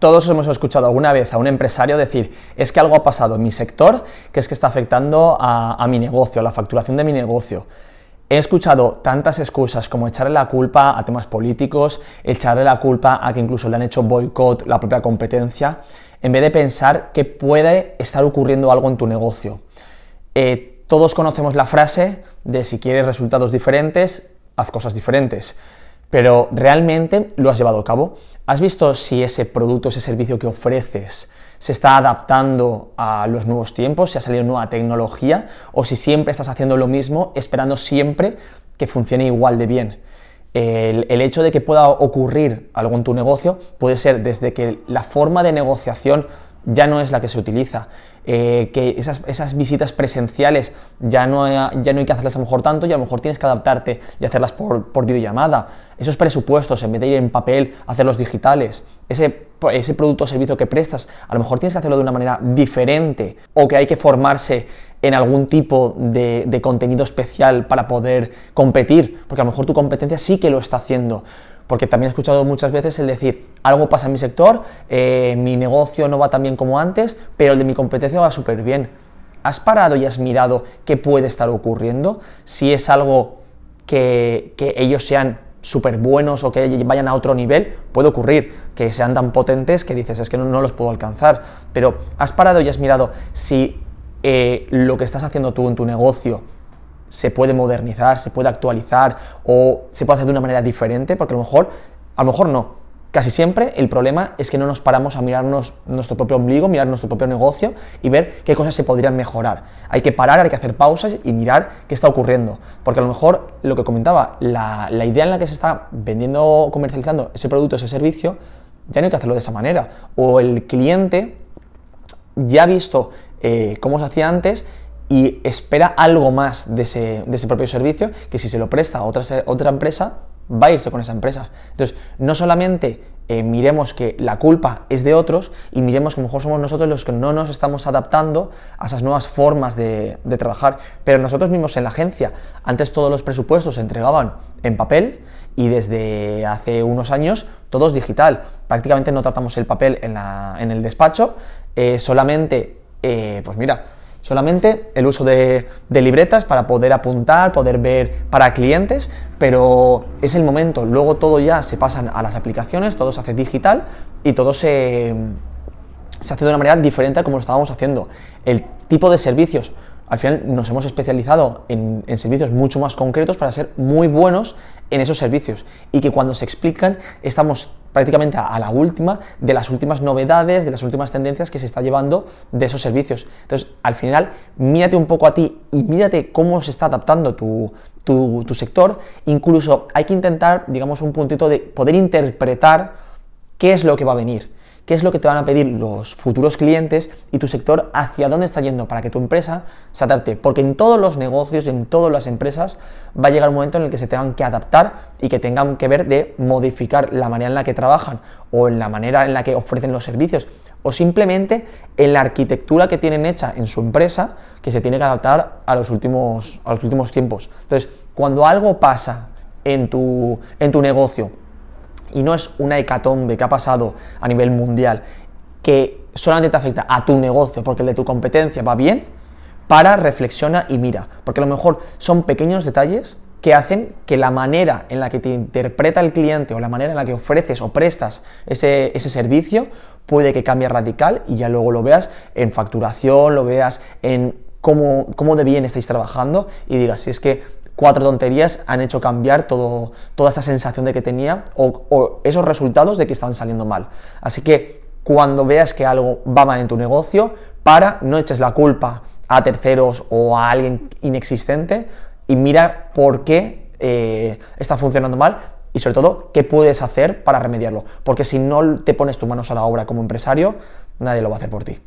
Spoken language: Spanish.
Todos hemos escuchado alguna vez a un empresario decir, es que algo ha pasado en mi sector, que es que está afectando a, mi negocio, a la facturación de mi negocio. He escuchado tantas excusas como echarle la culpa a temas políticos, echarle la culpa a que incluso le han hecho boicot la propia competencia, en vez de pensar que puede estar ocurriendo algo en tu negocio. Eh, todos conocemos la frase de si quieres resultados diferentes, haz cosas diferentes pero realmente lo has llevado a cabo. ¿Has visto si ese producto, ese servicio que ofreces se está adaptando a los nuevos tiempos, si ha salido nueva tecnología o si siempre estás haciendo lo mismo esperando siempre que funcione igual de bien? El, el, hecho de que pueda ocurrir algo en tu negocio puede ser desde que la forma de negociación ya no es la que se utiliza, eh, que esas, visitas presenciales ya no, ya no hay que hacerlas a lo mejor tanto y a lo mejor tienes que adaptarte y hacerlas por, videollamada. Esos presupuestos, en vez de ir en papel, hacerlos digitales. Ese, ese producto o servicio que prestas, a lo mejor tienes que hacerlo de una manera diferente o que hay que formarse en algún tipo de, de contenido especial para poder competir, porque a lo mejor tu competencia sí que lo está haciendo porque también he escuchado muchas veces el decir, algo pasa en mi sector, eh, mi negocio no va tan bien como antes, pero el de mi competencia va súper bien. ¿Has parado y has mirado qué puede estar ocurriendo? Si es algo que, ellos sean súper buenos o que vayan a otro nivel, puede ocurrir que sean tan potentes que dices, es que no, los puedo alcanzar. Pero has parado y has mirado si eh, lo que estás haciendo tú en tu negocio se puede modernizar, se puede actualizar o se puede hacer de una manera diferente, porque a lo mejor, a lo mejor no. Casi siempre el problema es que no nos paramos a mirarnos nuestro propio ombligo, mirar nuestro propio negocio y ver qué cosas se podrían mejorar. Hay que parar, hay que hacer pausas y mirar qué está ocurriendo. Porque a lo mejor lo que comentaba, la, idea en la que se está vendiendo comercializando ese producto, ese servicio, ya no hay que hacerlo de esa manera. O el cliente ya ha visto eh, cómo se hacía antes y espera algo más de ese, propio servicio que si se lo presta a otra, otra empresa, va a irse con esa empresa. Entonces, no solamente eh, miremos que la culpa es de otros y miremos que a lo mejor somos nosotros los que no nos estamos adaptando a esas nuevas formas de, trabajar, pero nosotros mismos en la agencia, antes todos los presupuestos se entregaban en papel y desde hace unos años todo es digital. Prácticamente no tratamos el papel en, la, en el despacho, eh, solamente, eh, pues mira, solamente el uso de, libretas para poder apuntar, poder ver para clientes, pero es el momento. Luego todo ya se pasan a las aplicaciones, todo se hace digital y todo se, se hace de una manera diferente a como lo estábamos haciendo. El tipo de servicios, al final nos hemos especializado en, en servicios mucho más concretos para ser muy buenos en esos servicios y que cuando se explican estamos prácticamente a la última de las últimas novedades, de las últimas tendencias que se está llevando de esos servicios. Entonces, al final, mírate un poco a ti y mírate cómo se está adaptando tu, tu, sector. Incluso hay que intentar, digamos, un puntito de poder interpretar qué es lo que va a venir qué es lo que te van a pedir los futuros clientes y tu sector hacia dónde está yendo para que tu empresa se adapte. Porque en todos los negocios, en todas las empresas, va a llegar un momento en el que se tengan que adaptar y que tengan que ver de modificar la manera en la que trabajan o en la manera en la que ofrecen los servicios o simplemente en la arquitectura que tienen hecha en su empresa que se tiene que adaptar a los últimos, a los últimos tiempos. Entonces, cuando algo pasa en tu, en tu negocio, y no es una hecatombe que ha pasado a nivel mundial, que solamente te afecta a tu negocio porque el de tu competencia va bien, para, reflexiona y mira, porque a lo mejor son pequeños detalles que hacen que la manera en la que te interpreta el cliente o la manera en la que ofreces o prestas ese, servicio puede que cambie radical y ya luego lo veas en facturación, lo veas en cómo, cómo de bien estáis trabajando y digas, si es que cuatro tonterías han hecho cambiar todo, toda esta sensación de que tenía o, esos resultados de que estaban saliendo mal. Así que cuando veas que algo va mal en tu negocio, para, no eches la culpa a terceros o a alguien inexistente y mira por qué eh, está funcionando mal y sobre todo qué puedes hacer para remediarlo. Porque si no te pones tus manos a la obra como empresario, nadie lo va a hacer por ti.